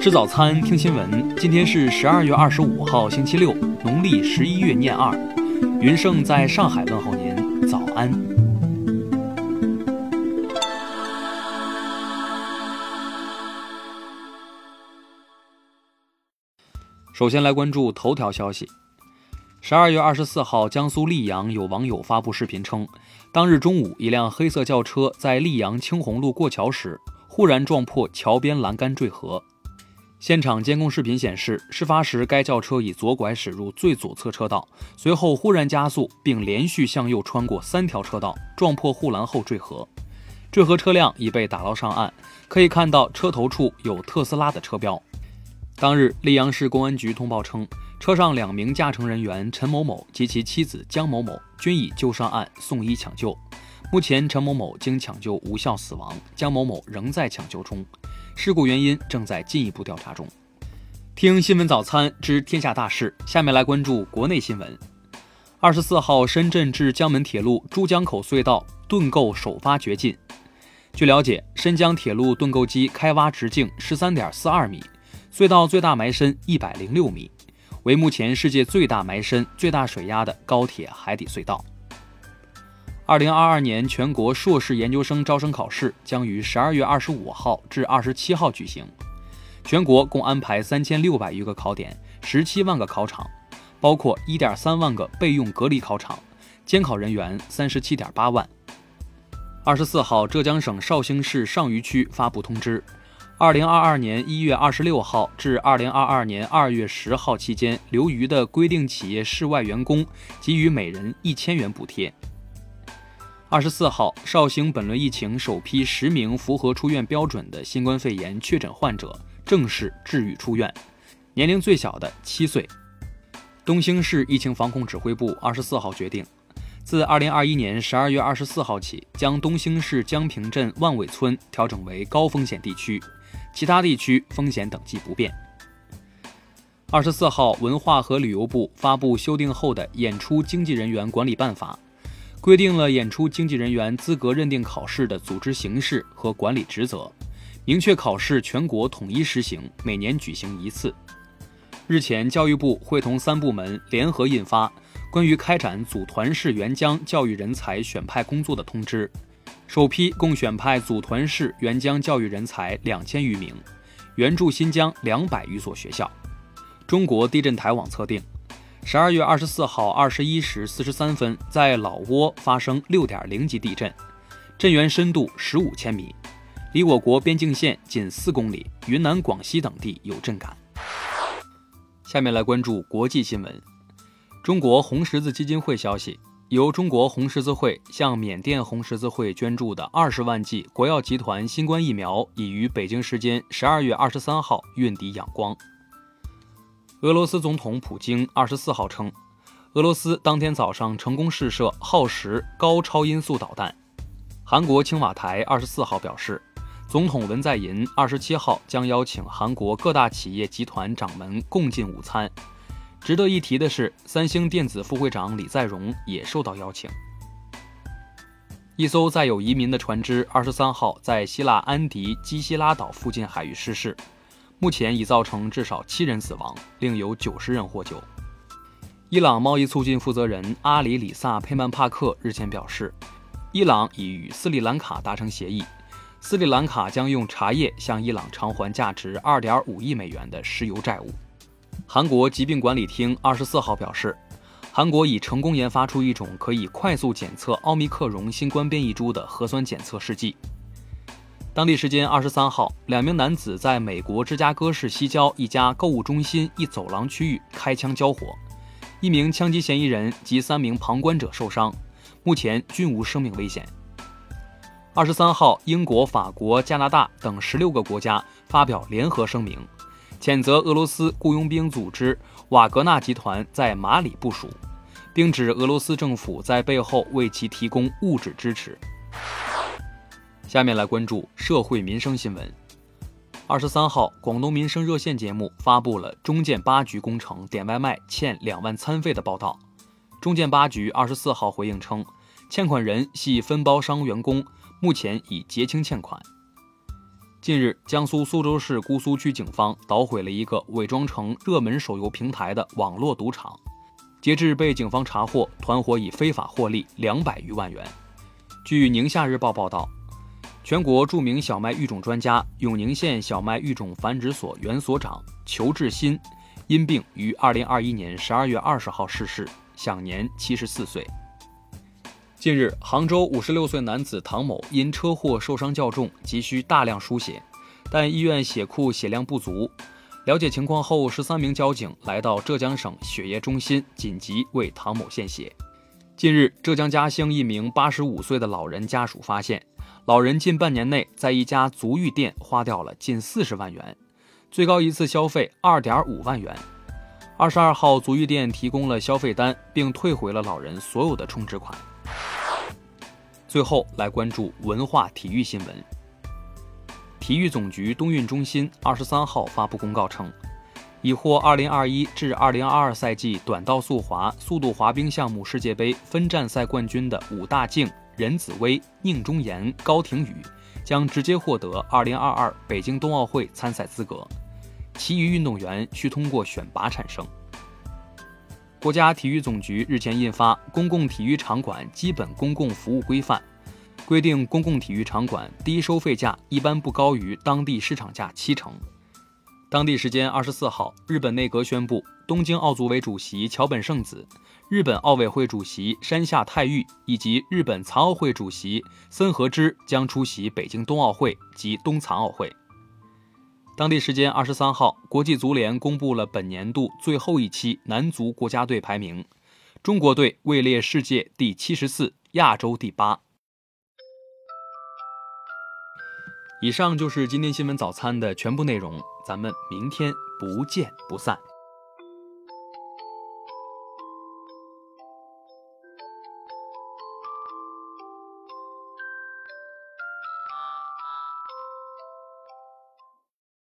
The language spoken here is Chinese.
吃早餐，听新闻。今天是十二月二十五号，星期六，农历十一月廿二。云盛在上海问候您，早安。首先来关注头条消息。十二月二十四号，江苏溧阳有网友发布视频称，当日中午，一辆黑色轿车在溧阳青红路过桥时，忽然撞破桥边栏杆坠河。现场监控视频显示，事发时该轿车以左拐驶入最左侧车道，随后忽然加速，并连续向右穿过三条车道，撞破护栏后坠河。坠河车辆已被打捞上岸，可以看到车头处有特斯拉的车标。当日，溧阳市公安局通报称，车上两名驾乘人员陈某某及其妻子江某某均已救上岸送医抢救。目前，陈某某经抢救无效死亡，江某某仍在抢救中。事故原因正在进一步调查中。听新闻早餐知天下大事，下面来关注国内新闻。二十四号，深圳至江门铁路珠江口隧道盾构首发掘进。据了解，深江铁路盾构机开挖直径十三点四二米，隧道最大埋深一百零六米，为目前世界最大埋深、最大水压的高铁海底隧道。二零二二年全国硕士研究生招生考试将于十二月二十五号至二十七号举行，全国共安排三千六百余个考点，十七万个考场，包括一点三万个备用隔离考场，监考人员三十七点八万。二十四号，浙江省绍兴市上虞区发布通知，二零二二年一月二十六号至二零二二年二月十号期间留余的规定企业室外员工给予每人一千元补贴。二十四号，绍兴本轮疫情首批十名符合出院标准的新冠肺炎确诊患者正式治愈出院，年龄最小的七岁。东兴市疫情防控指挥部二十四号决定，自二零二一年十二月二十四号起，将东兴市江平镇万尾村调整为高风险地区，其他地区风险等级不变。二十四号，文化和旅游部发布修订后的演出经纪人员管理办法。规定了演出经纪人员资格认定考试的组织形式和管理职责，明确考试全国统一实行，每年举行一次。日前，教育部会同三部门联合印发《关于开展组团式援疆教育人才选派工作的通知》，首批共选派组团式援疆教育人才两千余名，援助新疆两百余所学校。中国地震台网测定。十二月二十四号二十一时四十三分，在老挝发生六点零级地震，震源深度十五千米，离我国边境线仅四公里，云南、广西等地有震感。下面来关注国际新闻。中国红十字基金会消息，由中国红十字会向缅甸红十字会捐助的二十万剂国药集团新冠疫苗，已于北京时间十二月二十三号运抵仰光。俄罗斯总统普京二十四号称，俄罗斯当天早上成功试射耗时高超音速导弹。韩国青瓦台二十四号表示，总统文在寅二十七号将邀请韩国各大企业集团掌门共进午餐。值得一提的是，三星电子副会长李在镕也受到邀请。一艘载有移民的船只二十三号在希腊安迪基希拉岛附近海域失事。目前已造成至少七人死亡，另有九十人获救。伊朗贸易促进负责人阿里里萨佩曼帕克日前表示，伊朗已与斯里兰卡达成协议，斯里兰卡将用茶叶向伊朗偿还价值二点五亿美元的石油债务。韩国疾病管理厅二十四号表示，韩国已成功研发出一种可以快速检测奥密克戎新冠变异株的核酸检测试剂。当地时间二十三号，两名男子在美国芝加哥市西郊一家购物中心一走廊区域开枪交火，一名枪击嫌疑人及三名旁观者受伤，目前均无生命危险。二十三号，英国、法国、加拿大等十六个国家发表联合声明，谴责俄罗斯雇佣兵组织瓦格纳集团在马里部署，并指俄罗斯政府在背后为其提供物质支持。下面来关注社会民生新闻。二十三号，广东民生热线节目发布了中建八局工程点外卖欠两万餐费的报道。中建八局二十四号回应称，欠款人系分包商员工，目前已结清欠款。近日，江苏苏州市姑苏区警方捣毁了一个伪装成热门手游平台的网络赌场。截至被警方查获，团伙已非法获利两百余万元。据宁夏日报报道，全国著名小麦育种专家、永宁县小麦育种繁殖所原所长裘志新因病于二零二一年十二月二十号逝世，享年七十四岁。近日，杭州五十六岁男子唐某因车祸受伤较重，急需大量输血，但医院血库血量不足。了解情况后，十三名交警来到浙江省血液中心，紧急为唐某献血。近日，浙江嘉兴一名八十五岁的老人家属发现，老人近半年内在一家足浴店花掉了近四十万元，最高一次消费二点五万元。二十二号，足浴店提供了消费单，并退回了老人所有的充值款。最后来关注文化体育新闻。体育总局冬运中心二十三号发布公告称，已获二零二一至二零二二赛季短道速滑速度滑冰项目世界杯分站赛冠军的武大靖、任子威、宁忠岩、高亭宇将直接获得二零二二北京冬奥会参赛资格，其余运动员需通过选拔产生。国家体育总局日前印发《公共体育场馆基本公共服务规范》，规定公共体育场馆低收费价一般不高于当地市场价七成。当地时间二十四号，日本内阁宣布，东京奥组委主席桥本圣子、日本奥委会主席山下泰裕以及日本残奥会主席森和之将出席北京冬奥会及冬残奥会。当地时间二十三号，国际足联公布了本年度最后一期男足国家队排名，中国队位列世界第七十四，亚洲第八。以上就是今天新闻早餐的全部内容，咱们明天不见不散。